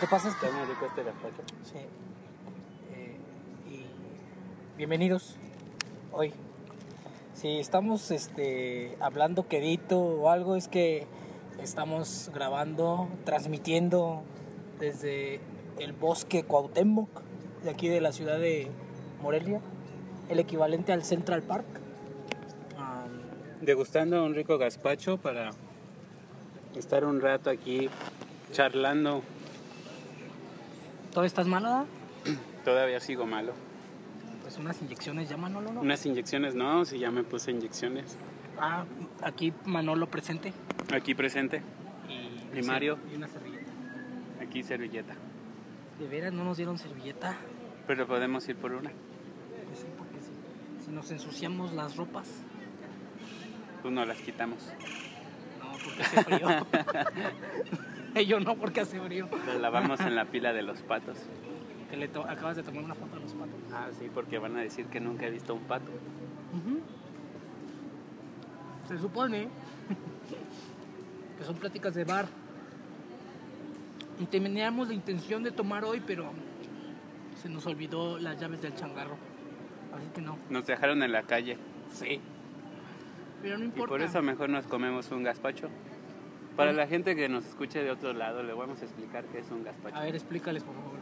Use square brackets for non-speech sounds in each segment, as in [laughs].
que pasa es que... Está muy rico este gazpacho. Sí. Eh, y bienvenidos hoy. Si estamos este, hablando quedito o algo, es que estamos grabando, transmitiendo desde el bosque Cuauhtémoc, de aquí de la ciudad de Morelia, el equivalente al Central Park. Um, Degustando un rico gazpacho para estar un rato aquí charlando. ¿Todo estás malo? [clears throat] Todavía sigo malo. Pues unas inyecciones ya Manolo, ¿no? Unas inyecciones no, si ya me puse inyecciones. Ah, aquí Manolo presente. Aquí presente, Y, ¿Y Mario? Y una servilleta. aquí servilleta. De veras no nos dieron servilleta. Pero podemos ir por una. Pues sí, porque si, si nos ensuciamos las ropas, Pues no las quitamos. no, porque hace frío. [laughs] [laughs] Yo no, porque hace frío. Las lavamos en la pila de los patos. Que le to- acabas de tomar una foto a los patos. Ah, sí, porque van a decir que nunca he visto un pato. Se supone que son pláticas de bar. Y teníamos la intención de tomar hoy, pero se nos olvidó las llaves del changarro. Así que no. Nos dejaron en la calle. Sí. Pero no Y importa. por eso mejor nos comemos un gazpacho. Para la gente que nos escuche de otro lado, le vamos a explicar qué es un gazpacho. A ver, explícales, por favor.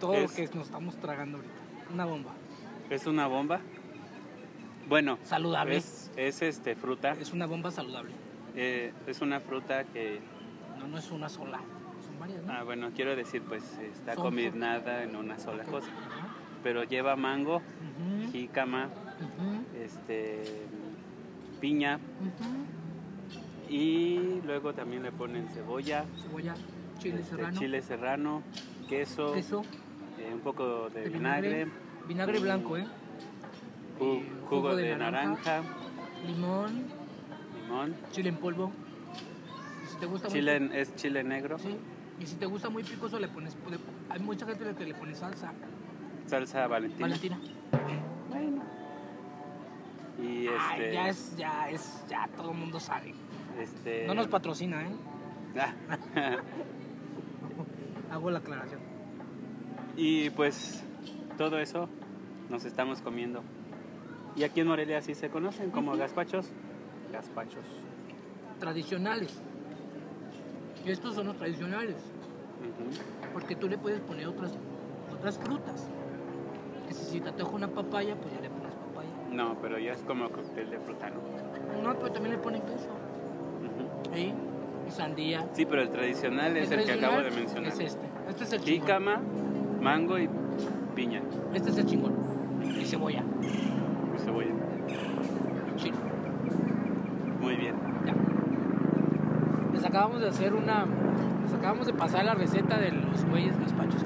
Todo Es- lo que nos estamos tragando ahorita. Una bomba. Es una bomba. Bueno, Saludable. es, es este fruta. Es una bomba saludable. Eh, es una fruta que, No, no es una sola. Son varias, ¿no? ah, bueno, quiero decir, pues está Son combinada en una sola cosa. Ajá. Pero lleva mango, Ujú, jícama, este, piña ujú. Y luego también le ponen cebolla, Cebolla, chile este, serrano, chile serrano, queso, queso, eh, un poco de de vinagre, vinagre blanco, ¿eh? jugo, de, naranja, limón, limón, chile en polvo. Si te gusta chile, muy es chile negro, sí. Y si te gusta muy picoso le pones hay mucha gente que le pone salsa salsa valentina. valentina. Y Ay, este, ya es ya es ya todo el mundo sabe. Este, No nos patrocina, ¿eh? ah, [laughs] Hago la aclaración. y pues todo eso nos estamos comiendo. Y aquí en Morelia sí se conocen como gazpachos. Gazpachos. Tradicionales. Y estos son los tradicionales. Porque tú le puedes poner otras, otras frutas. Que si te antoja una papaya, pues ya le pones papaya. No, pero ya es como cóctel de fruta, ¿no? No, pero también le ponen queso. Y sandía. Sí, pero el tradicional es el, que acabo de mencionar. Es este. Este es el chingón. Jícama, mango y piña. Este es el chingón. Y cebolla. Y cebolla. Chile. Muy bien. Ya. Les acabamos de hacer una. Les acabamos de pasar la receta de los güeyes gazpachos.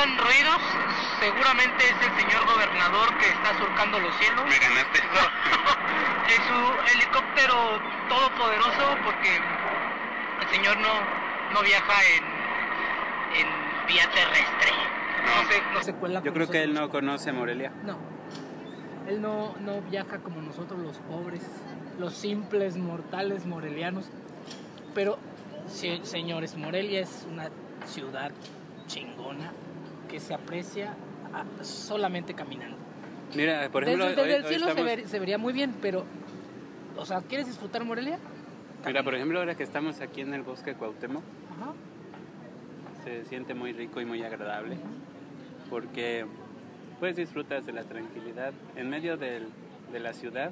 Escuchan ruidos, seguramente es el señor gobernador que está surcando los cielos. Me ganaste. [laughs] en su helicóptero todopoderoso porque el señor no, no viaja en, en vía terrestre. No. se, no se cuela Yo creo que él no conoce Morelia. No. Él no, no viaja como nosotros los pobres, los simples mortales morelianos. Pero, se- señores, Morelia es una ciudad chingona que se aprecia a- solamente caminando. Mira, por ejemplo, desde, desde hoy- el cielo se, estamos- ver- se vería muy bien, pero, o sea, ¿quieres disfrutar Morelia? Mira, por ejemplo, ahora que estamos aquí en el bosque Cuauhtémoc, Ajá. se siente muy rico y muy agradable porque pues disfrutas de la tranquilidad en medio del- de la ciudad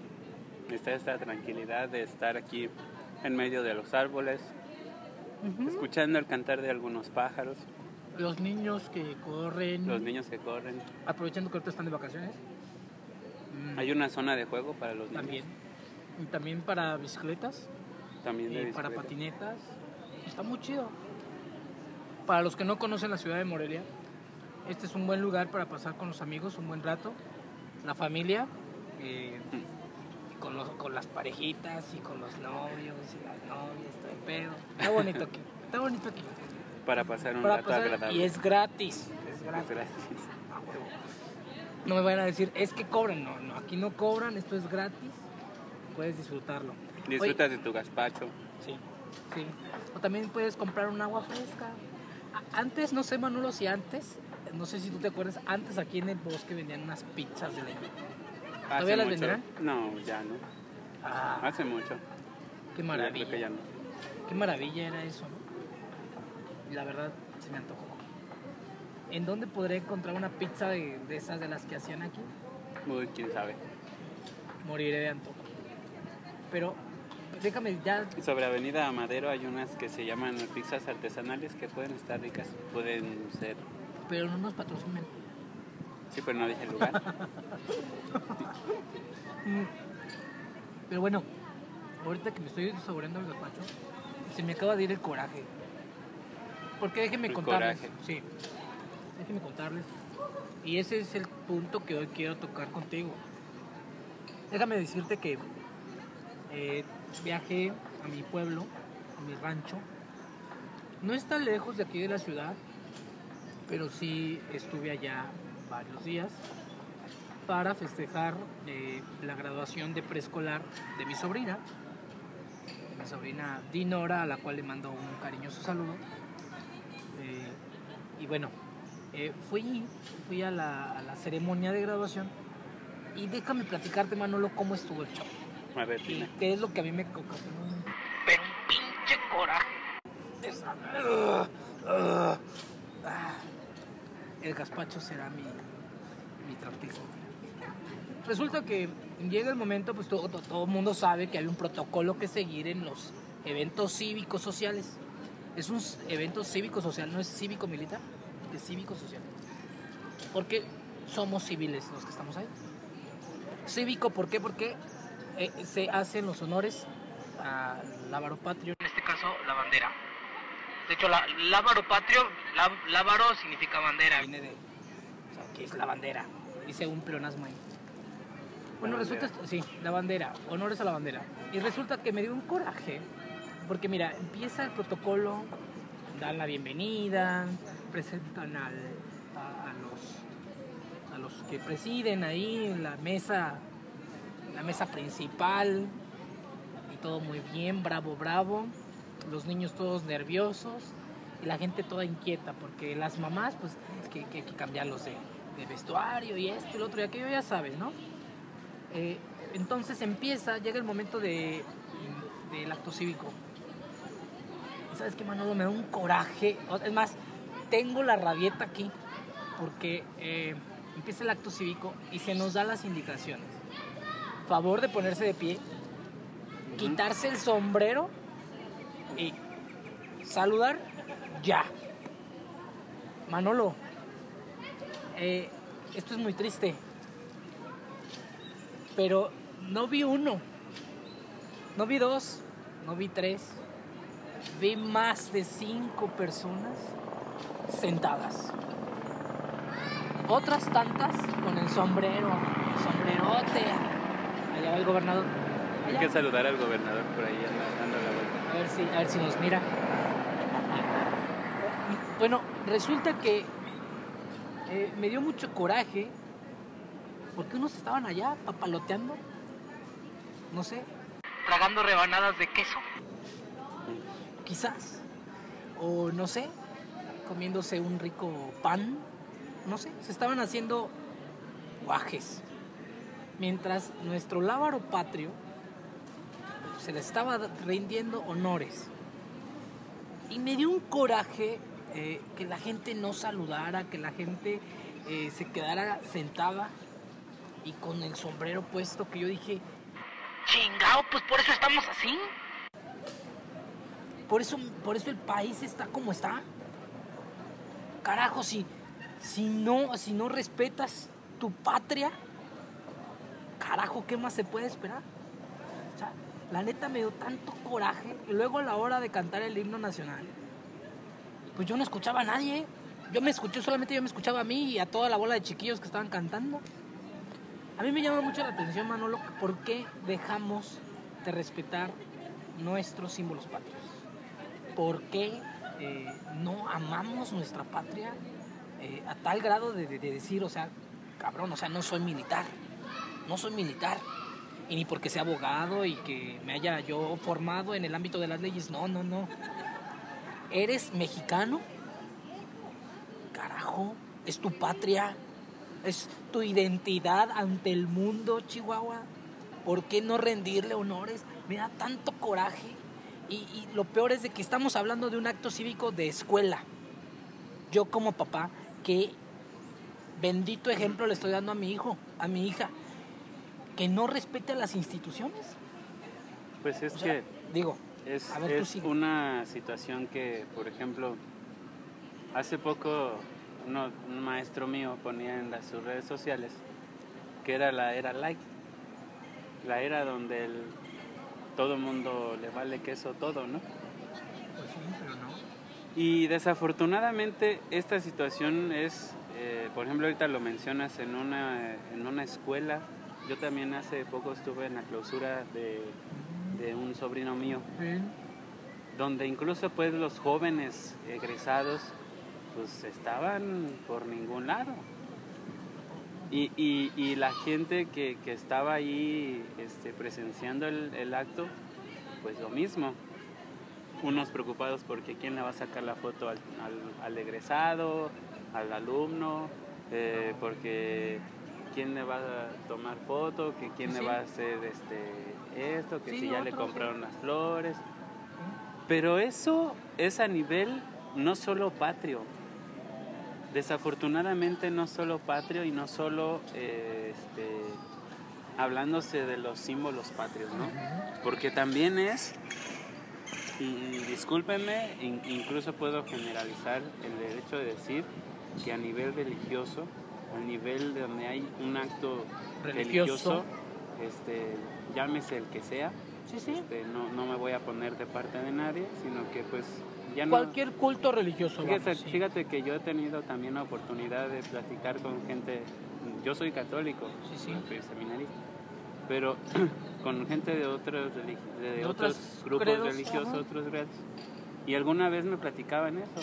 está esta tranquilidad de estar aquí en medio de los árboles escuchando el cantar de algunos pájaros Los niños que corren, los niños que corren aprovechando que ahorita están de vacaciones. Mm, hay una zona de juego para los niños También. Y también para bicicletas. también de y para patinetas. Está muy chido. Para los que no conocen la ciudad de Morelia, este es un buen lugar para pasar con los amigos un buen rato, la familia, eh, con, los- con las parejitas y con los novios y las novias, todo el pedo. [laughs] Está bonito aquí, está bonito aquí. Para pasar un Para rato pasar- agradable y es gratis. Es gratis. No me van a decir, es que cobran. No, no, aquí no cobran, esto es gratis. Puedes disfrutarlo. Oye, disfrutas de tu gazpacho Sí. Sí. O también puedes comprar un agua fresca. Antes, no sé, Manolo, si antes, no sé si tú te acuerdas, antes aquí en el bosque vendían unas pizzas de leña. ¿Todavía las mucho- venderán? No, ya no. Ah, Hace mucho. qué maravilla. creo que ya no. Qué maravilla era eso, ¿no? Y la verdad, se me antojó. ¿En dónde podré encontrar una pizza de, de esas de las que hacían aquí? Uy, quién sabe. Moriré de antojo. Pero, déjame ya. Sobre Avenida Madero hay unas que se llaman pizzas artesanales que pueden estar ricas. Pueden ser. Pero no nos patrocinan. Sí, pero no dije el lugar. [laughs] Mm. Pero bueno, ahorita que me estoy saboreando el gazpacho, se me acaba de ir el coraje. Porque déjenme contarles. coraje. Sí. Déjenme contarles. Y ese es el punto que hoy quiero tocar contigo. Déjame decirte que eh, viajé a mi pueblo, a mi rancho. No está lejos de aquí de la ciudad, pero sí estuve allá varios días para festejar eh, la graduación de preescolar de mi sobrina, mi sobrina Dinora, a la cual le mando un cariñoso saludo. Y bueno, eh, fui, fui a la, a la ceremonia de graduación y déjame platicarte, Manolo, cómo estuvo el show. A ver, Y qué es lo que a mí me ocasionó un... Pero un pinche coraje. Ugh, ugh. Ah. El gazpacho será mi, mi trautismo. Resulta que llega el momento, pues todo, todo, todo el mundo sabe que hay un protocolo que seguir en los eventos cívicos sociales. Es un evento cívico social, no es cívico militar, es cívico social. Porque somos civiles los que estamos ahí. Cívico, ¿por qué? Porque eh, se hacen los honores al lábaro patrio. En este caso, la bandera. De hecho, la, lábaro patrio, lá- lábaro significa bandera. Viene de, o sea, que es la bandera. Dice un pleonasmo ahí. Bueno, La resulta, sí, la bandera, honores a la bandera. Y resulta que me dio un coraje, porque mira, empieza el protocolo, dan la bienvenida, presentan al, a, los, a los que presiden ahí la mesa, la mesa principal, y todo muy bien, bravo, bravo. Los niños todos nerviosos y la gente toda inquieta, porque las mamás, pues, es que, que que cambiarlos de, vestuario y esto y lo otro y aquello, ya sabes, ¿no? Eh, entonces empieza, llega el momento de, del acto cívico. ¿Y sabes qué, Manolo? Me da un coraje. Es más, tengo la rabieta aquí porque eh, empieza el acto cívico y se nos da las indicaciones. Favor de ponerse de pie, quitarse el sombrero y saludar ya. Manolo, eh, esto es muy triste pero no vi uno, no vi dos, no vi tres, vi más de cinco personas sentadas. Otras tantas con el sombrero, sombrerote. Allá va el gobernador. Hay que saludar al gobernador por ahí anda dando la vuelta. A ver si, a ver si nos mira. Bueno, resulta que eh, me dio mucho coraje porque unos estaban allá papaloteando, no sé, tragando rebanadas de queso, quizás, o no sé, comiéndose un rico pan, no sé, se estaban haciendo guajes, mientras nuestro lábaro patrio se le estaba rindiendo honores. Y me dio un coraje eh, que la gente no saludara, que la gente eh, se quedara sentada y con el sombrero puesto, que yo dije, chingao, pues por eso estamos así. Por eso, por eso el país está como está. Carajo, si, si, no, si no respetas tu patria, carajo, ¿qué más se puede esperar? La neta me dio tanto coraje. Y luego a la hora de cantar el himno nacional, pues yo no escuchaba a nadie. Yo me escuché, solamente yo me escuchaba a mí y a toda la bola de chiquillos que estaban cantando. A mí me llama mucho la atención, Manolo, ¿por qué dejamos de respetar nuestros símbolos patrios? ¿Por qué eh, no amamos nuestra patria eh, a tal grado de, de- de decir, o sea, cabrón, o sea, no soy militar, no soy militar, y ni porque sea abogado y que me haya yo formado en el ámbito de las leyes. No, no, no. Eres mexicano. Carajo, es tu patria. Es tu identidad ante el mundo, Chihuahua. ¿Por qué no rendirle honores? Me da tanto coraje. Y, y lo peor es de que estamos hablando de un acto cívico de escuela. Yo como papá, que bendito ejemplo le estoy dando a mi hijo, a mi hija, que no respete a las instituciones. Pues es O sea, que digo, es, a ver, es una situación que, por ejemplo, hace poco uno- un maestro mío ponía en las, sus redes sociales que era la era like, la era donde el, todo el mundo le vale queso todo, ¿no? pues sí, pero no. Y desafortunadamente esta situación es, eh, por ejemplo, ahorita lo mencionas en una, en una escuela. Yo también hace poco estuve en la clausura de, de un sobrino mío, donde incluso pues los jóvenes egresados pues estaban por ningún lado. Y, y- y la gente que, que estaba ahí este, presenciando el, el acto, pues lo mismo. Unos preocupados porque quién le va a sacar la foto al, al- al egresado, al alumno, eh, porque quién le va a tomar foto, que quién Sí. le va a hacer este, esto, que Sí, si ya le sí. compraron las flores. Pero eso es a nivel no solo patrio. Desafortunadamente no solo patrio y no solo eh, este, hablándose de los símbolos patrios, ¿no? Porque también es, y, discúlpenme, in- incluso puedo generalizar el derecho de decir que a nivel religioso, a nivel de donde hay un acto Religioso. religioso, este, llámese el que sea, Sí, sí. este, no, no me voy a poner de parte de nadie, sino que pues ya no... Cualquier culto religioso. Fíjate, vamos, sí. fíjate que yo he tenido también la oportunidad de platicar con gente, yo soy católico, Sí, sí. seminarista, pero [clears throat] con gente de otros, de De otros grupos credos, religiosos, ajá. otros credos, y alguna vez me platicaban eso,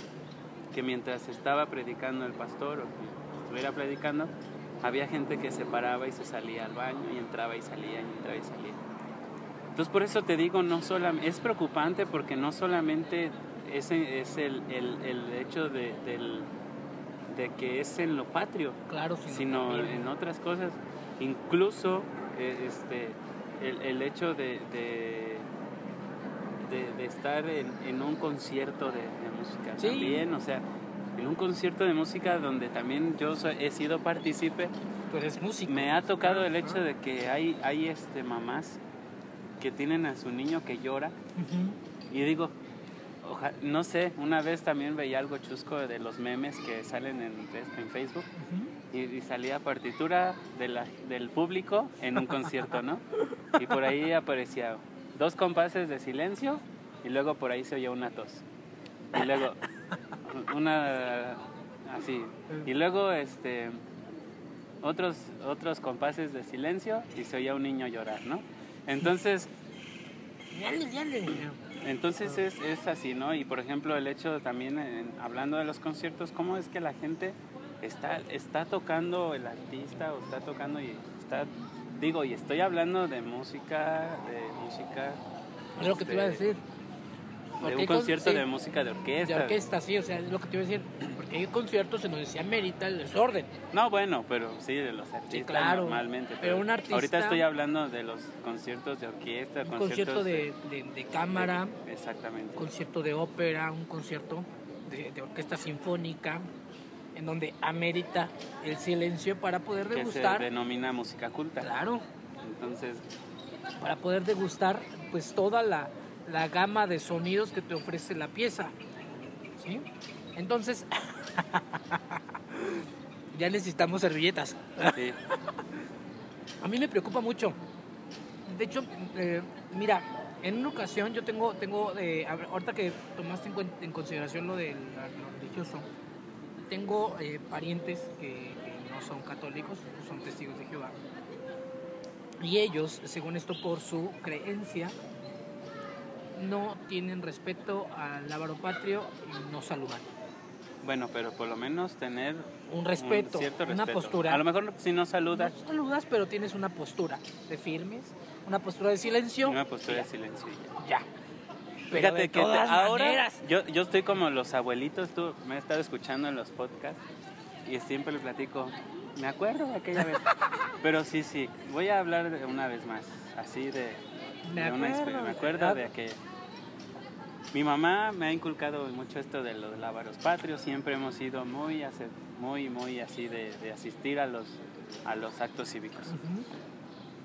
que mientras estaba predicando el pastor o que estuviera predicando, había gente que se paraba y se salía al baño y entraba y salía y entraba y salía. Entonces por eso te digo, no solamente, es preocupante porque no solamente ese es el, el- el hecho de, del- de que es en lo patrio, Claro, sino en otras cosas. Incluso eh, este, el, el hecho de, de, estar en, en un concierto de, música Sí. también, o sea, en un concierto de música donde también yo soy- he sido partícipe, Tú eres músico. me ha tocado el hecho de que hay, hay este, mamás que tienen a su niño que llora y digo, oja- no sé, una vez también veía algo chusco de los memes que salen en, en Facebook y, y salía partitura de la- del público en un concierto, ¿no? [laughs] Y por ahí aparecía dos compases de silencio y luego por ahí se oía una tos. Y luego una así. Y luego este otros otros compases de silencio y se oía un niño llorar, ¿no? Entonces. Entonces es, es así, ¿no? Y por ejemplo, el hecho también, en- hablando de los conciertos, ¿cómo es que la gente está, está tocando el artista o está tocando y está, digo, y estoy hablando de música, de música... Es lo que te iba a este, decir. De un concierto sí, de música de orquesta. De orquesta, sí, o sea, es lo que te iba a decir. Hay conciertos en donde se amerita el desorden. No, bueno, pero sí, de los artistas claro, normalmente. pero un artista- Ahorita estoy hablando de los conciertos de orquesta, Un concierto de, de- de cámara, de- exactamente. un concierto de ópera, un concierto de, orquesta sinfónica, en donde amerita el silencio para poder que se degustar. denomina música culta. Claro, Entonces, para poder degustar pues toda la, la gama de sonidos que te ofrece la pieza. ¿Sí? Entonces, [laughs] ya necesitamos servilletas. sí. [laughs] A mí me preocupa mucho. De hecho, eh, mira, en una ocasión yo tengo, tengo eh, ahorita que tomaste en, en consideración lo de lo religioso, tengo eh, parientes que, que no son católicos, son testigos de Jehová. Y ellos, según esto, por su creencia, no tienen respeto al lábaro patrio y no saludan. Bueno, pero por lo menos tener Un respeto, cierto una respeto. postura. A lo mejor si no saludas, No saludas, pero tienes una postura. Te firmes, una postura de silencio. Una postura de silencio. Ya. Pero Fíjate de que te- ahora maneras. yo, yo estoy como los abuelitos, tú me has estado escuchando en los podcasts y siempre le platico, me acuerdo de aquella vez. [laughs] Pero sí, sí, voy a hablar de una vez más, así de, Me de una acuerdo, exper- me de acuerdo de que mi mamá me ha inculcado mucho esto de los lábaros patrios, siempre hemos sido muy, muy, muy así de, de asistir a los, a los actos cívicos.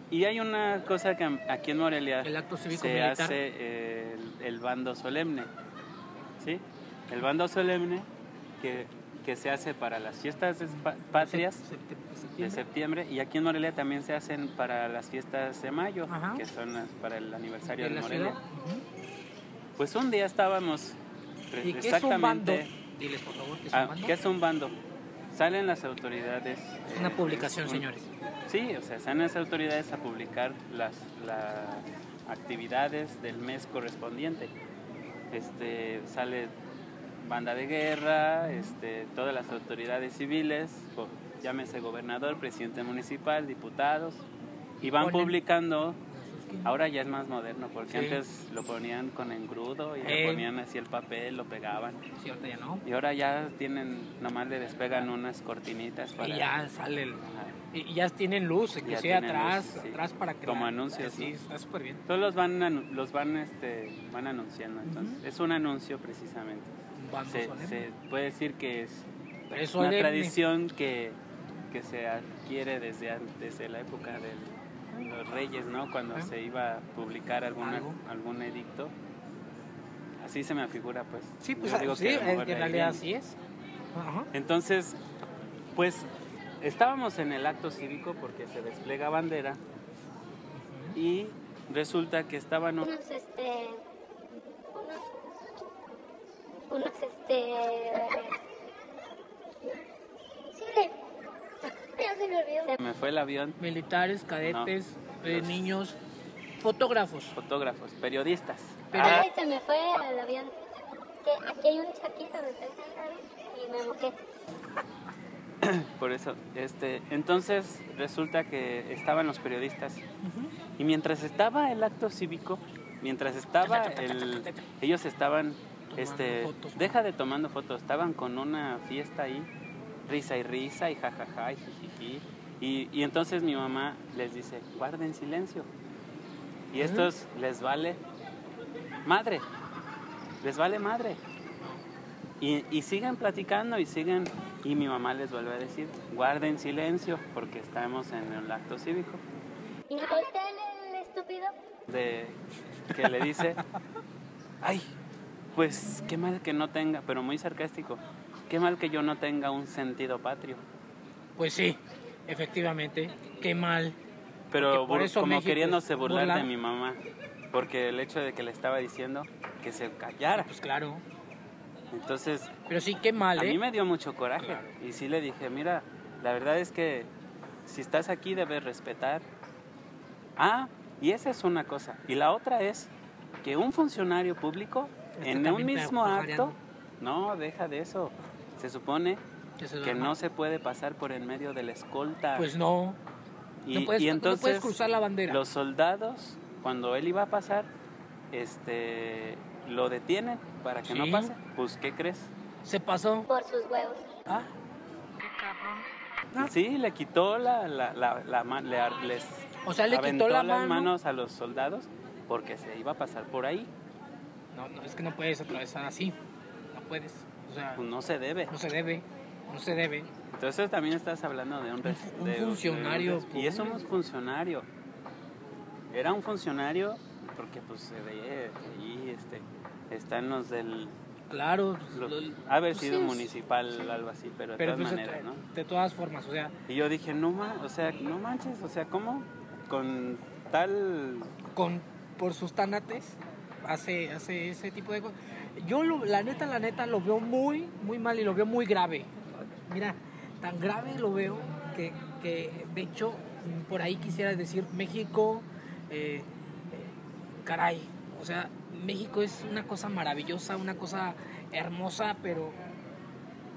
Y hay una cosa que aquí en Morelia El acto cívico se militar. hace eh, el, el bando solemne, ¿sí? El bando solemne que, que se hace para las fiestas patrias de septiembre. y aquí en Morelia también se hacen para las fiestas de mayo, Ajá. que son las- para el aniversario de Morelia. Pues un día estábamos ¿Y qué es un bando? exactamente Diles, por favor, ¿qué es ah, un bando? ¿qué es un bando? Salen las autoridades. Es una eh, publicación, un- señores. Sí, o sea, salen las autoridades a publicar las, las actividades del mes correspondiente. Este, sale banda de guerra, este, todas las autoridades civiles, llámese gobernador, presidente municipal, diputados, y van publicando. Ahora ya es más moderno, porque Sí. antes lo ponían con engrudo y Eh. le ponían así el papel, lo pegaban. Sí, ahorita ya no. Y ahora ya tienen, nomás le despegan unas cortinitas para... Y ya sale el... Y ya tienen luz, inclusive atrás, luz, sí. atrás para que... Como la- anuncios, Sí, ¿no? está súper bien. Todos los van, los van, este, van anunciando, entonces es un anuncio precisamente. Un Se, se puede decir que es Pero una solemne. tradición que, que se adquiere desde, desde la época de los reyes, ¿no? Cuando se iba a publicar alguna, Algo. algún edicto. Así se me figura, pues. Sí, pues Yo digo sí, que en realidad así es. Ajá. Entonces, pues estábamos en el acto cívico porque se despliega bandera y resulta que estaban unos este unos unos este sí ya se me olvidó. Me fue el avión, Militares, cadetes, eh, niños, fotógrafos. fotógrafos, periodistas. Pero- Ah, Ay, se me fue el avión. Que aquí hay un estoy sentada y me mojé [coughs] por eso, este, entonces resulta que estaban los periodistas. Y mientras estaba el acto cívico, mientras estaba el, ellos estaban, este, fotos, deja de tomando fotos, estaban con una fiesta ahí, risa y risa y jajaja jijiji. Y, y entonces mi mamá les dice, guarden silencio. Y estos les vale madre, les vale madre. Y, y siguen platicando y siguen, y mi mamá les vuelve a decir, guarden silencio porque estamos en el acto cívico. y el estúpido De, que le dice, ay, pues qué mal que no tenga, pero muy sarcástico, qué mal que yo no tenga un sentido patrio. Pues sí, efectivamente. Qué mal. Pero por eso como México queriéndose burlar burla. de mi mamá, porque el hecho de que le estaba diciendo que se callara. Pues claro. Entonces, Pero sí, qué mal, a ¿eh? mí me dio mucho coraje Claro. y sí le dije, mira, la verdad es que si estás aquí debes respetar. Ah, y esa es una cosa. Y la otra es que un funcionario público en un mismo pajareando. acto, no, deja de eso. Se supone Que no se puede pasar por en medio de la escolta. Pues no. y, no, puedes, y no entonces puedes cruzar la bandera. los soldados, cuando él iba a pasar, este, lo detienen para que no pase. Pues, ¿qué crees? Se pasó. por sus huevos Ah, Ah. Sí, le quitó la, la, la, la ma- le les o sea, le quitó aventó la las mano. manos a los soldados porque se iba a pasar por ahí. No, no, es que no puedes atravesar así. No puedes. O sea, Pues no se debe. no se debe. No se debe. Entonces también estás hablando de un, Un de- de funcionario y eso público. un funcionario. Era un funcionario porque pues se veía ahí este están los del Claro. lo- lo- ha haber pues sido sí, municipal algo así, pero de Pero todas pues, de, maneras, ¿no? de todas formas, o sea, Y yo dije, no ma, o sea, no manches, o sea, ¿cómo con tal con por sus tanates hace hace ese tipo de cosas. Yo lo- la neta la neta lo veo muy muy mal y lo veo muy grave. Mira, tan grave lo veo que, que de hecho por ahí quisiera decir México eh, eh, caray, o sea, México es una cosa maravillosa, una cosa hermosa, pero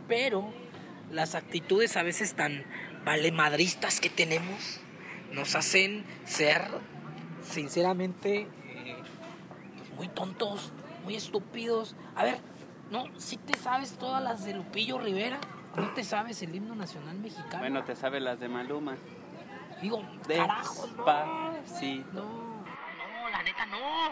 pero las actitudes a veces tan valemadristas que tenemos nos hacen ser sinceramente, eh, muy tontos, muy estúpidos. A ver, no, si te sabes todas las de Lupillo Rivera, no te sabes el himno nacional mexicano. Bueno, te sabes las de Maluma. Digo, carajo, no. Sí. No, no, la neta no.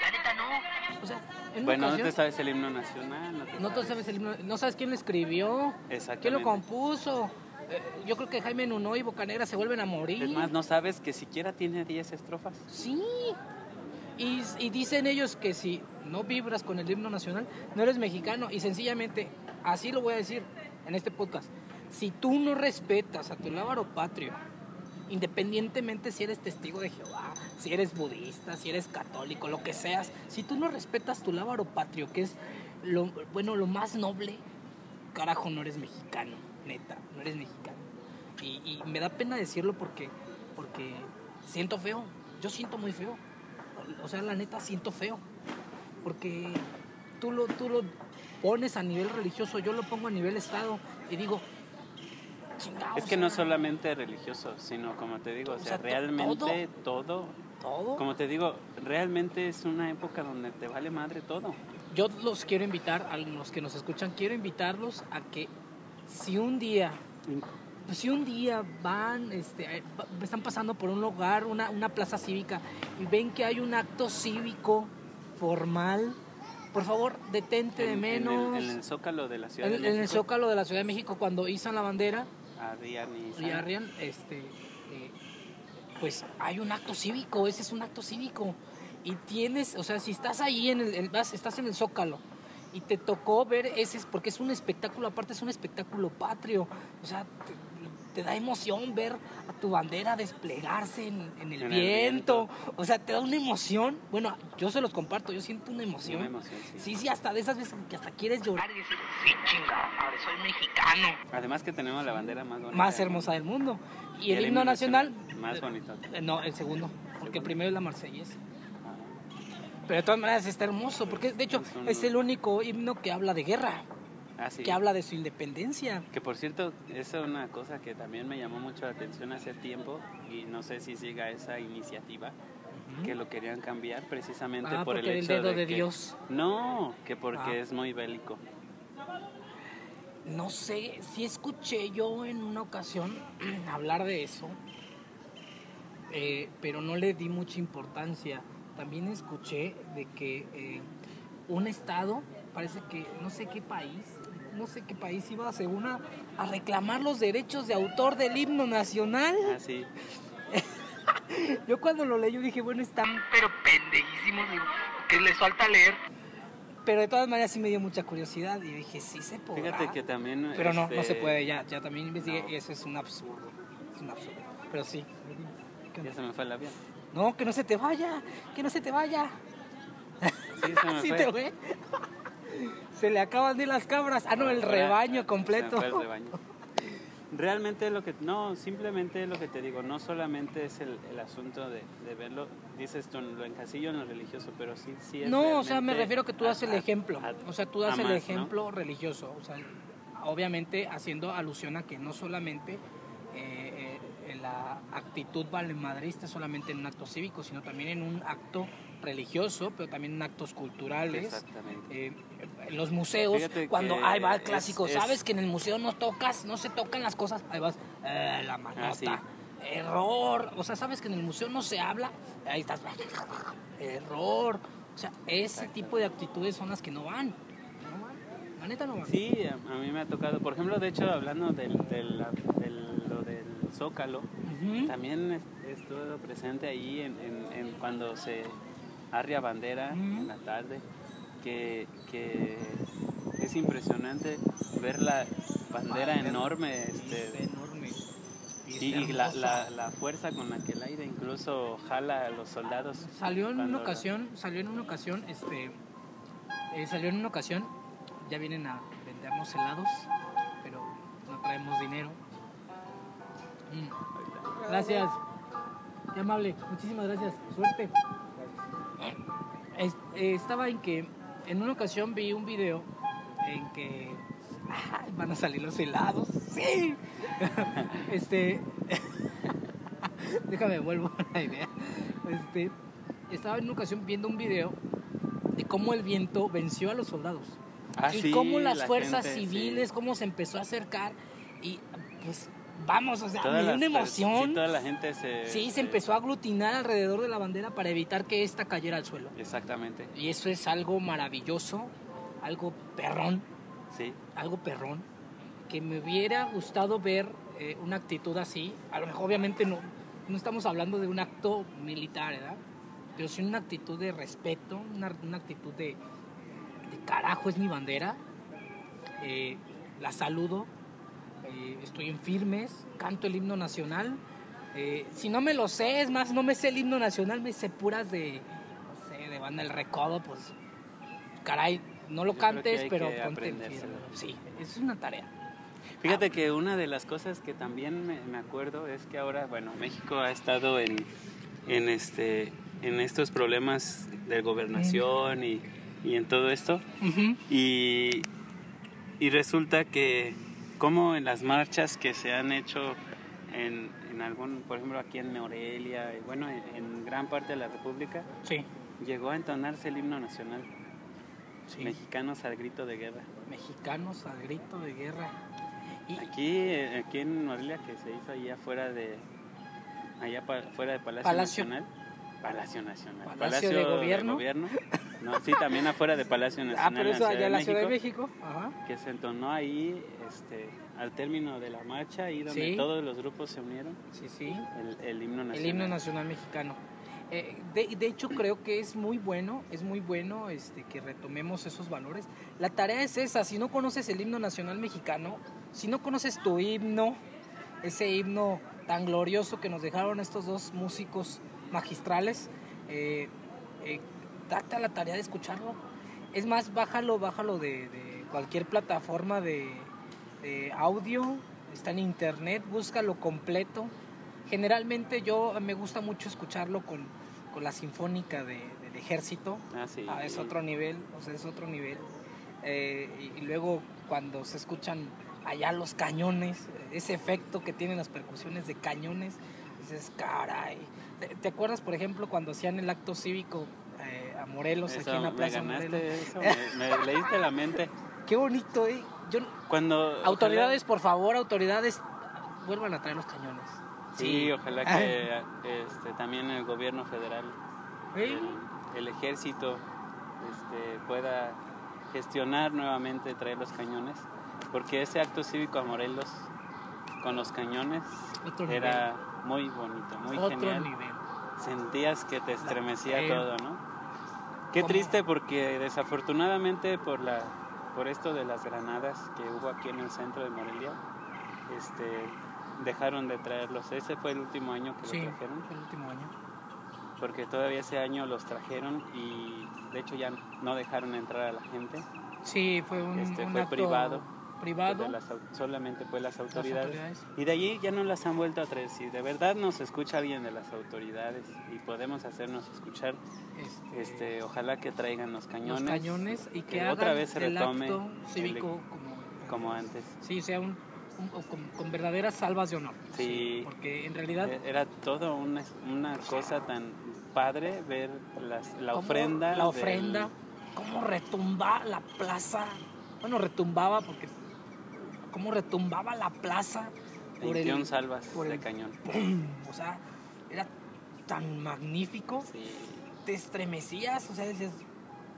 La neta no. O sea, en Bueno, no te sabes el himno nacional. No te No te sabes el himno, no sabes quién lo escribió, Exactamente. quién lo compuso. Eh, yo creo que Jaime Nuno y Bocanegra se vuelven a morir. Es más, no sabes que siquiera tiene 10 estrofas. Sí. Y, y dicen ellos que si no vibras con el himno nacional, no eres mexicano. Y sencillamente, así lo voy a decir en este podcast. Si tú no respetas a tu lábaro patrio, independientemente si eres testigo de Jehová, si eres budista, si eres católico, lo que seas, si tú no respetas tu lábaro patrio, que es lo, bueno, lo más noble, carajo, no eres mexicano, neta, no eres mexicano. Y, y me da pena decirlo porque, porque siento feo, yo siento muy feo. O sea, la neta siento feo. Porque tú lo, tú lo pones a nivel religioso, yo lo pongo a nivel estado y digo, chingado. Es que no solamente religioso, sino como te digo, o O sea, realmente todo, todo. como te digo, realmente es una época donde te vale madre todo. Yo los quiero invitar, a los que nos escuchan, quiero invitarlos a que si un día Pues si un día van, este, eh, están pasando por un lugar, una, una plaza cívica, y ven que hay un acto cívico formal, por favor, detente de En- en el- menos. En el, zócalo de la Ciudad En, de en el México, zócalo de la Ciudad de México, cuando izan la bandera arrían y arrian, este, eh, pues hay un acto cívico, ese es un acto cívico. Y tienes, o sea, si estás ahí, en el, el- vas- estás en el zócalo y te tocó ver ese, porque es un espectáculo, aparte es un espectáculo patrio, o sea, te, te da emoción ver a tu bandera desplegarse en, en el, En el viento. o sea, te da una emoción. Bueno, yo se los comparto, yo siento una emoción. Una emoción, sí. Sí, sí, hasta de esas veces que hasta quieres llorar y decir, sí, chingada madre, soy mexicano. Además que tenemos la bandera más bonita. Más hermosa del mundo. Y, el, himno nacional, Más bonito. eh, no, el segundo, porque el primero es la marsellesa. Ah, Pero de todas maneras está hermoso, porque de hecho Es un- es el único himno que habla de guerra, Ah, sí. que habla de su independencia. Que por cierto, esa es una cosa que también me llamó mucho la atención hace tiempo y no sé si siga esa iniciativa, que lo querían cambiar precisamente Ah, por el porque el hecho dedo de, de que- Dios. No, que porque Ah. es muy bélico. No sé, si escuché yo en una ocasión [clears throat] hablar de eso, eh, pero no le di mucha importancia. También escuché de que eh, un estado, parece que no sé qué país, no sé qué país iba según a, a reclamar los derechos de autor del himno nacional. Así. [laughs] Yo cuando lo leí yo dije, bueno, están pero pendejísimos, digo, que les falta leer. Pero de todas maneras sí me dio mucha curiosidad y dije, sí se podrá. Fíjate que también... Pero no, no este, se puede, ya, ya también investigué No. y eso es un absurdo. Es un absurdo. Pero sí. ¿Qué? Ya se me fue el avión. No, que no se te vaya, que no se te vaya. Sí, se me [laughs] ¿Sí fue. te ve? Se le acaban de ir las cabras. Ah, no, el rebaño se me completo. fue el rebaño. Realmente lo que, no, simplemente lo que te digo, no solamente es el, el asunto de, de verlo, dices tú, lo encasillo en lo religioso, pero sí, sí es No, o sea, me refiero que tú das el ejemplo. a- O sea, tú das el ejemplo religioso. O sea, obviamente haciendo alusión a que no solamente la actitud valemadrista solamente en un acto cívico, sino también en un acto religioso, pero también en actos culturales. Exactamente. Eh, en los museos, Fíjate cuando ahí va el es- clásico, es- sabes que en el museo no tocas, no se tocan las cosas, ahí vas, eh, la manota, Ah, sí. error, o sea, sabes que en el museo no se habla, ahí estás, error, o sea, ese tipo de actitudes son las que no van, no van, la neta no van. Sí, a, mí me ha tocado, por ejemplo, de hecho, hablando del, del- Zócalo, también es- estuve presente ahí en, en- en cuando se arria bandera en la tarde, que, que es impresionante ver la bandera enorme, este, enorme. y, y la, la, la fuerza con la que el aire incluso jala a los soldados. Salió en una ocasión, salió en una ocasión, este, eh, salió en una ocasión, ya vienen a vendernos helados, pero no traemos dinero. Gracias, qué amable, muchísimas gracias, suerte. Es- eh, estaba en que, en una ocasión vi un video en que ay, van a salir los helados, sí. [laughs] este, [laughs] déjame vuelvo a la idea. este, estaba en una ocasión viendo un video de cómo el viento venció a los soldados. Ah, y sí, cómo las la fuerzas gente, sí. civiles, cómo se empezó a acercar y pues vamos, o sea, Todas me dio una emoción. Sí, toda la gente se... Sí, se empezó a aglutinar alrededor de la bandera para evitar que ésta cayera al suelo. Exactamente, Y eso es algo maravilloso, algo perrón, sí. algo perrón, que me hubiera gustado ver eh, una actitud así. A lo mejor, obviamente, no, no estamos hablando de un acto militar, ¿verdad? Pero sí una actitud de respeto, una, una actitud de, de carajo, es mi bandera. Eh, la saludo, eh, estoy en firmes, canto el himno nacional. Eh, si no me lo sé, es más, no me sé el himno nacional, me sé puras de, no sé, de banda El Recodo, pues, caray, no lo Yo cantes, pero ponte en firme. Sí, es una tarea. Fíjate que una de las cosas que también me, me acuerdo es que ahora, bueno, México ha estado en, en, este, en estos problemas de gobernación y, y en todo esto. Y, y resulta que como en las marchas que se han hecho en, en algún, por ejemplo aquí en Morelia, y bueno, en, en gran parte de la República, Sí, llegó a entonarse el himno nacional, sí. mexicanos al grito de guerra. Mexicanos al grito de guerra. Y, Aquí, aquí en Morelia, que se hizo allá afuera de, allá fuera de Palacio, Palacio. Nacional. Palacio Nacional. Palacio de Gobierno. Gobierno. No, sí, también afuera de Palacio [laughs] Nacional. ah, pero eso allá en la Ciudad de México, México. Ajá. Que se entonó ahí este, al término de la marcha, ahí donde Sí. todos los grupos se unieron, Sí, sí. el, el himno nacional. El himno nacional mexicano. Eh, de, de hecho, creo que es muy bueno, es muy bueno este, que retomemos esos valores. La tarea es esa, si no conoces el himno nacional mexicano, si no conoces tu himno, ese himno tan glorioso que nos dejaron estos dos músicos magistrales, eh, eh, date a la tarea de escucharlo. Es más, bájalo, bájalo de, de cualquier plataforma de, de audio, está en internet, búscalo completo. Generalmente yo me gusta mucho escucharlo con, con la sinfónica de- del ejército. Ah, sí. Ah, es otro nivel, o sea, es otro nivel. Eh, y, y luego cuando se escuchan allá los cañones, ese efecto que tienen las percusiones de cañones, dices, caray. ¿Te, te acuerdas, por ejemplo, cuando hacían el acto cívico eh, a Morelos, Eso, aquí en la me Plaza Morelos? ganaste eso, me, me [laughs] leíste la mente. Qué bonito, ¿eh? Yo, Cuando... autoridades, por favor, autoridades, vuelvan a traer los cañones. Sí, ojalá que [laughs] este, también el gobierno federal, ¿Eh? el, el ejército, este, pueda gestionar nuevamente traer los cañones, porque ese acto cívico a Morelos con los cañones era muy bonito, muy Otro genial. nivel. Sentías que te estremecía Eh, todo, ¿no? Qué ¿cómo? triste porque desafortunadamente por la por esto de las granadas que hubo aquí en el centro de Morelia, este dejaron de traerlos. Ese fue el último año que Sí, los trajeron, fue el último año. porque todavía ese año los trajeron y de hecho ya no dejaron entrar a la gente. Sí, fue un, Este, un fue acto privado, privado. las solamente pues las las autoridades. Y de allí ya no las han vuelto a traer. Si de verdad nos escucha alguien de las autoridades y podemos hacernos escuchar, Este, este, ojalá que traigan los cañones. los cañones y que, que hagan otra vez se el retome el- cívico como, como antes. sí, sea un, con, con verdaderas salvas de honor. Sí. porque en realidad E- Era todo una, una cosa tan padre ver las- la ofrenda. la del- ofrenda, cómo retumbaba la plaza, bueno, retumbaba porque cómo retumbaba la plaza por 21 el salvas por de el- cañón. ¡pum! o sea, era tan magnífico, Sí. te estremecías, o sea, decías,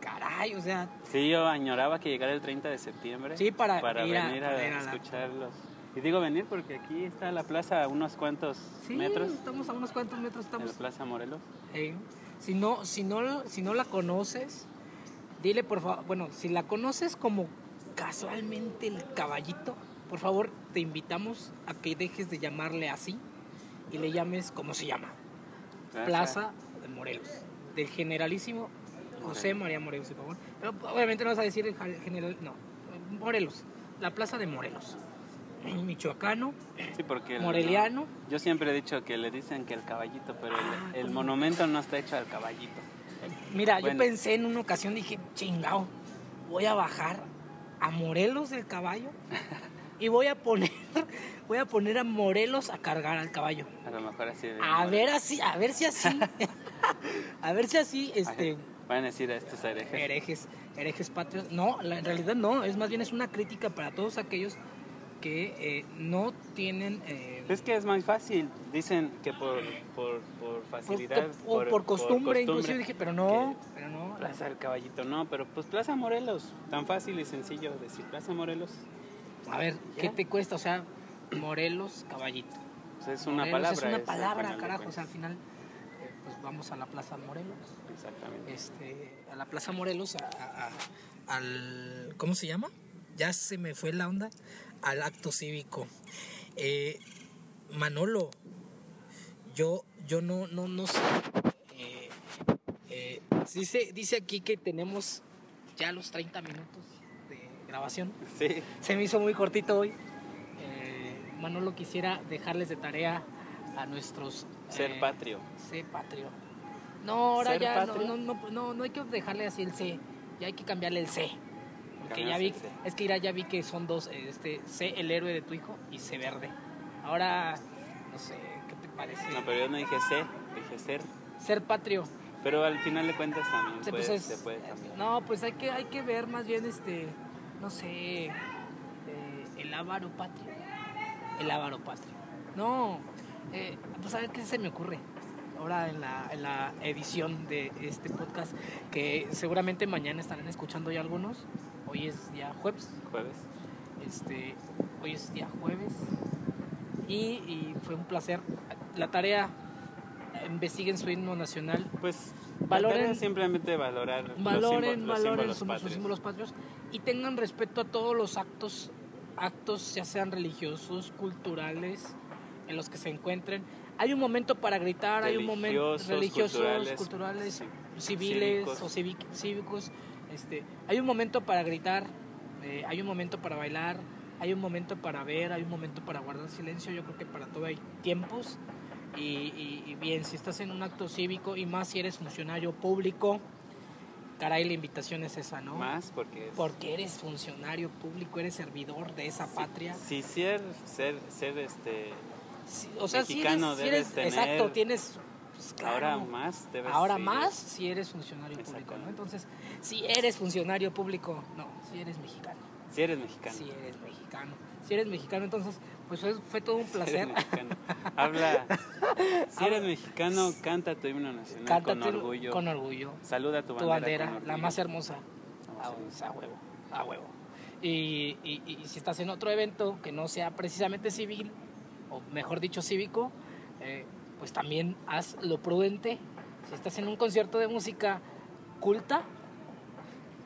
caray, o sea, Sí, yo añoraba que llegara el 30 de septiembre Sí, para ir a- venir a, para la- escucharlos. Y digo venir porque aquí está la plaza a unos cuantos sí, metros estamos a unos cuantos metros, de la estamos Plaza Morelos. Eh, si no, si no, si no la conoces, dile por favor, bueno, si la conoces como casualmente el caballito, por favor te invitamos a que dejes de llamarle así y le llames como se llama, Plaza de Morelos, del generalísimo José María Morelos, por favor. Pero obviamente no vas a decir el general, no, Morelos, la Plaza de Morelos, michoacano, Sí, porque el- moreliano. yo siempre he dicho que le dicen que el caballito, pero el- Ah, el, ¿cómo? monumento no está hecho al caballito. Mira, yo pensé en una ocasión, dije, chingao, voy a bajar a Morelos del caballo [laughs] y voy a poner, [laughs] voy a poner a Morelos a cargar al caballo. A lo mejor así de... A ver así, a ver si así. [laughs] a ver si así, este, Van a decir a estos herejes. herejes, herejes patrios. No, la- en realidad no, es más bien es una crítica para todos aquellos que eh, no tienen... eh, Es que es más fácil. Dicen que por, por, por por- facilidad. o por, costumbre, inclusive dije, pero no, pero no. Plaza del Caballito, no, pero pues Plaza Morelos. Tan fácil y sencillo decir Plaza Morelos. A ver, ¿qué ¿Ya? te cuesta? O sea, Morelos, caballito. pues, es una Morelos palabra. Es una al palabra, carajo. O sea, al final, eh, pues vamos a la Plaza Morelos. Exactamente. Este, a la Plaza Morelos, a- a- a- al. ¿Cómo se llama? Ya se me fue la onda. Al acto cívico. Eh, Manolo, yo, yo no, no, no sé. Eh, eh, dice, dice aquí que tenemos ya los 30 minutos de grabación. Sí. Se me hizo muy cortito hoy. Eh, Manolo quisiera dejarles de tarea a nuestros... Ser patrio. Sé patrio. No, ahora ¿Ser ya no, no, no, no hay que dejarle así el C. Ya hay que cambiarle el C. Ya vi, C. es que ya, ya vi que son dos, este, C el héroe de tu hijo y C verde. Ahora, no sé, ¿qué te parece? No, pero yo no dije ser, dije ser. Ser patrio. Pero al final de cuentas también Sí, puede- pues es- se puede cambiar. No, pues hay que, hay que ver más bien este, no sé, eh, el avaro patrio. El avaro patrio. No, eh, pues a ver qué se me ocurre. Ahora en la, en la edición de este podcast, que seguramente mañana estarán escuchando ya algunos. Hoy es día jueves. Jueves. Este, hoy es día jueves. Y, y fue un placer. La tarea, investiguen su himno nacional, Pues Valoren- valoren simplemente valorar los valoren, símbolos- los valoren símbolos sus, sus patrios. símbolos patrios y tengan respeto a todos los actos, actos ya sean religiosos, culturales, en los que se encuentren. Hay un momento para gritar, hay un momento Religiosos, culturales, culturales, civiles cívicos. o cívic- cívicos. Este, hay un momento para gritar, eh, hay un momento para bailar, hay un momento para ver, hay un momento para guardar silencio. Yo creo que para todo hay tiempos. Y, y- y bien, si estás en un acto cívico y más si eres funcionario público, caray, la invitación es esa, ¿no? Más porque... Porque eres funcionario público, eres servidor de esa patria. Si ser, ser, ser este... Sí, o sea, si mexicano eres, si debes eres- tener- exacto, tienes pues, claro, Ahora más debes ahora más si eres funcionario público, ¿no? Entonces, si eres funcionario público, no, si eres mexicano, Si eres mexicano. si eres mexicano, si eres mexicano, entonces, pues fue, todo un Si eres placer. Habla. [laughs] Si eres mexicano, canta tu himno nacional con orgullo. con orgullo. Saluda tu Tu bandera. bandera, con la más hermosa. Ah, a huevo, a huevo. Y, y- y si estás en otro evento que no sea precisamente civil, o mejor dicho cívico, eh, pues también haz lo prudente. Si estás en un concierto de música culta,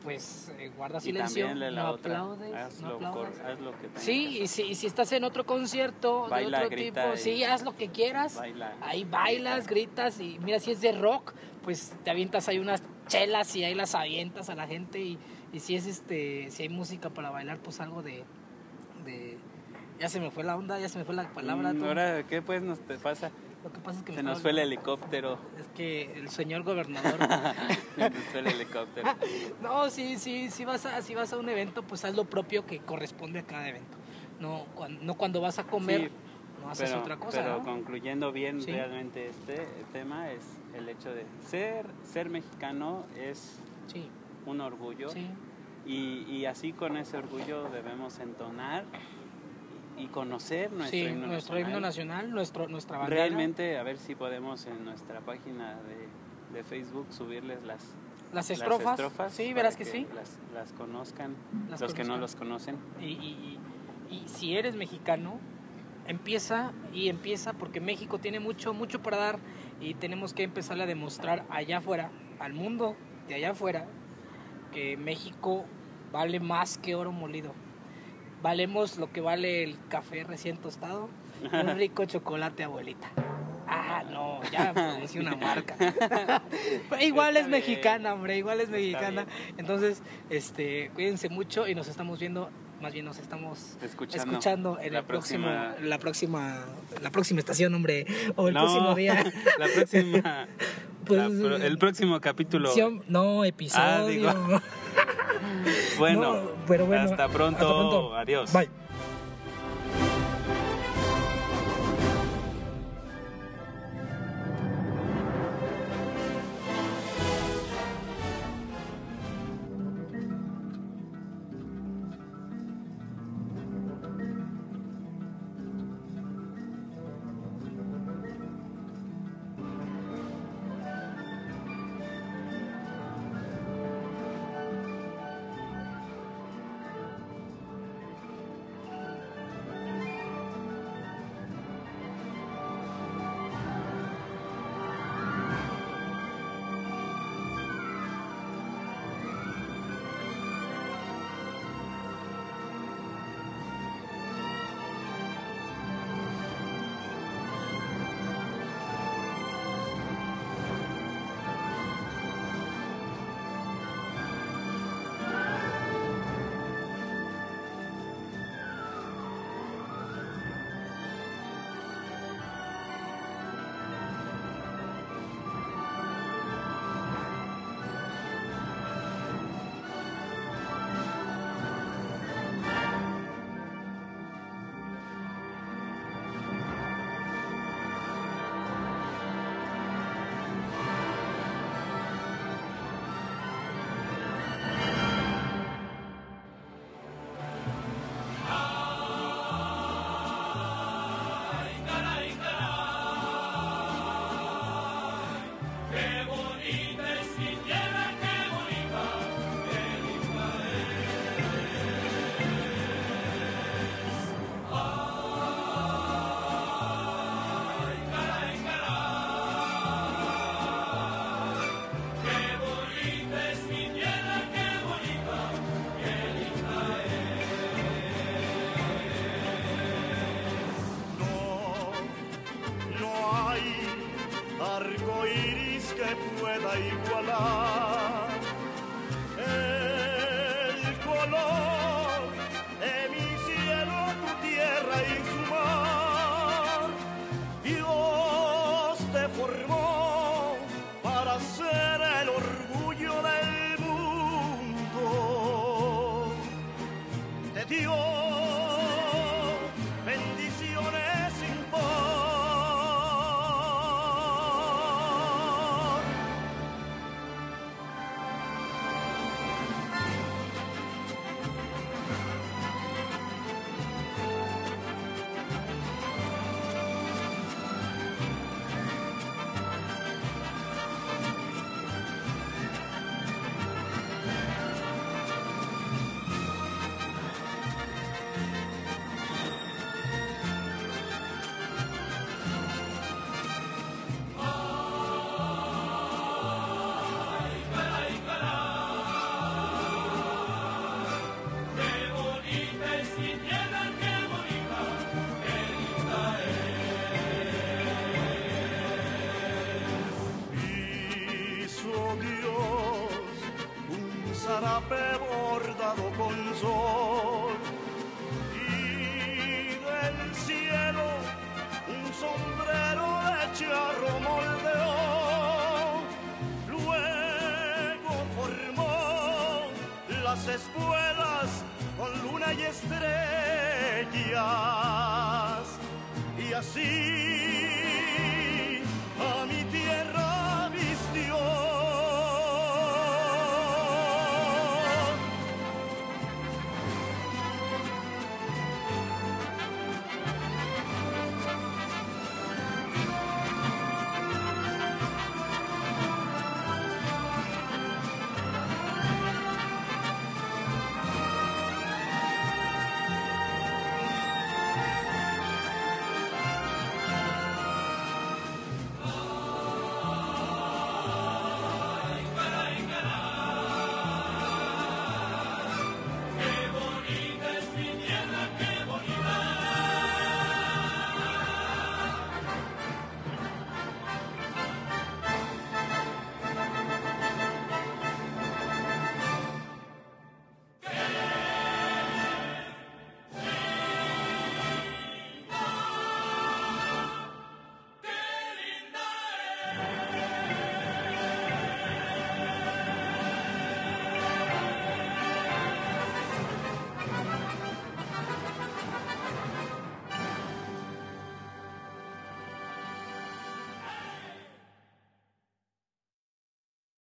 pues eh, guarda Y silencio, la no aplaudes, haz, no haz lo que Sí, y si, y si estás en otro concierto Baila, de otro tipo, y- sí, haz lo que quieras. Baila. Ahí bailas, gritas y mira, si es de rock, pues te avientas ahí unas chelas y ahí las avientas a la gente y, y si es este, si hay música para bailar, pues algo de, de, ya se me fue la onda, ya se me fue la palabra. Mm. Ahora, ¿qué pues nos te pasa? Lo que pasa es que Se nos fue el helicóptero. Es que el señor gobernador. [laughs] Se nos fue el helicóptero. [laughs] no, sí, sí, si vas a, si vas a un evento, pues haz lo propio que corresponde a cada evento. No, cuando, no cuando vas a comer, Sí, no haces pero, otra cosa, pero ¿no? concluyendo bien Sí. realmente este tema es el hecho de ser ser mexicano es Sí, un orgullo sí. y, y así con ese orgullo debemos entonar y conocer nuestro sí, himno nuestro nacional. himno nacional, nuestro, nuestra bandera. Realmente a ver si podemos en nuestra página de, de Facebook subirles las, Las las estrofas. estrofas sí, verás que, sí. Las, las conozcan, Las los que no los conocen. Y, y- y- y si eres mexicano, empieza y empieza porque México tiene mucho, mucho para dar y tenemos que empezar a demostrar allá afuera, al mundo de allá afuera, que México vale más que oro molido. Valemos lo que vale el café recién tostado, un rico chocolate abuelita. Ah, no, ya [laughs] pronuncié una marca. [laughs] Pero igual es mexicana, hombre, igual es mexicana. Entonces, este, cuídense mucho y nos estamos viendo, más bien nos estamos Escuchando, escuchando en la el próximo, próxima- la próxima, la próxima estación, hombre, o el No, próximo día. [laughs] la próxima, Pues, la el próximo capítulo. No, episodio. Ah, digo. Bueno, No, pero bueno, hasta pronto. hasta pronto. Adiós. Bye.